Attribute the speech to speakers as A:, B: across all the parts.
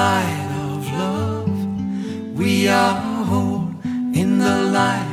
A: Light of love, we are whole. In the light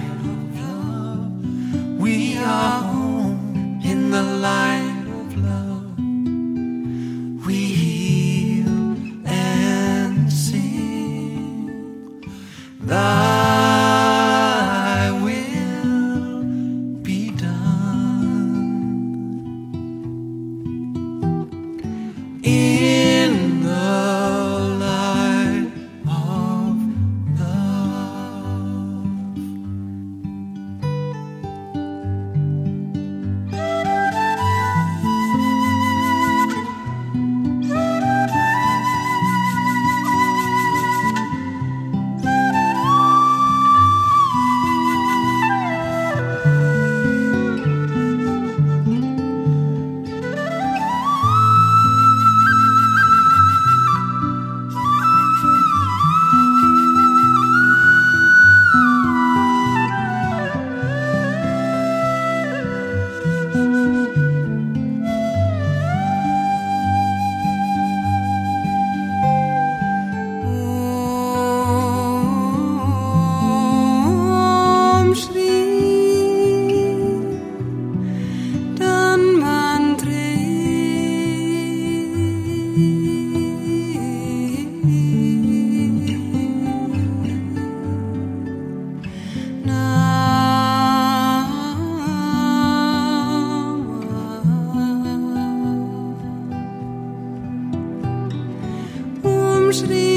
A: Shri